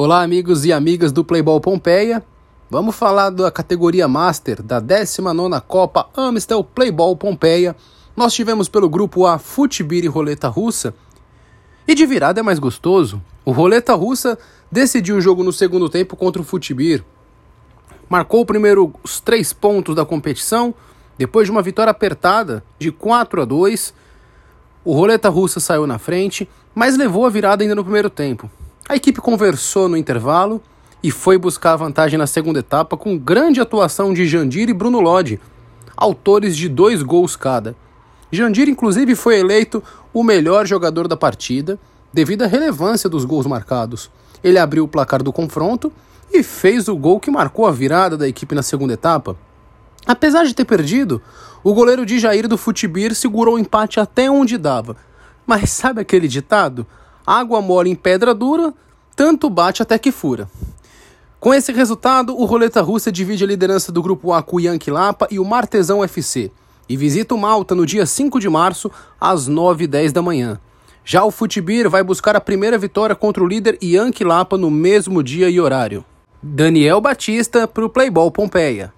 Olá, amigos e amigas do Playball Pompeia. Vamos falar da categoria Master da 19ª Copa Amstel Playball Pompeia. Nós tivemos pelo grupo A Futibir e Roleta Russa. E de virada é mais gostoso. O Roleta Russa decidiu o jogo no segundo tempo contra o Futibir. Marcou primeiro os três pontos da competição, depois de uma vitória apertada de 4 a 2. O Roleta Russa saiu na frente, mas levou a virada ainda no primeiro tempo. A equipe conversou no intervalo e foi buscar a vantagem na segunda etapa com grande atuação de Jandir e Bruno Lodi, autores de dois gols cada. Jandir, inclusive, foi eleito o melhor jogador da partida devido à relevância dos gols marcados. Ele abriu o placar do confronto e fez o gol que marcou a virada da equipe na segunda etapa. Apesar de ter perdido, o goleiro de Jair do Futibir segurou o empate até onde dava. Mas sabe aquele ditado? Água mole em pedra dura, tanto bate até que fura. Com esse resultado, o Roleta Russa divide a liderança do grupo A com Yankee Lapa e o Martesão FC e visita o Malta no dia 5 de março, às 9h10 da manhã. Já o Futibir vai buscar a primeira vitória contra o líder Yankee Lapa no mesmo dia e horário. Daniel Batista para o Playball Pompeia.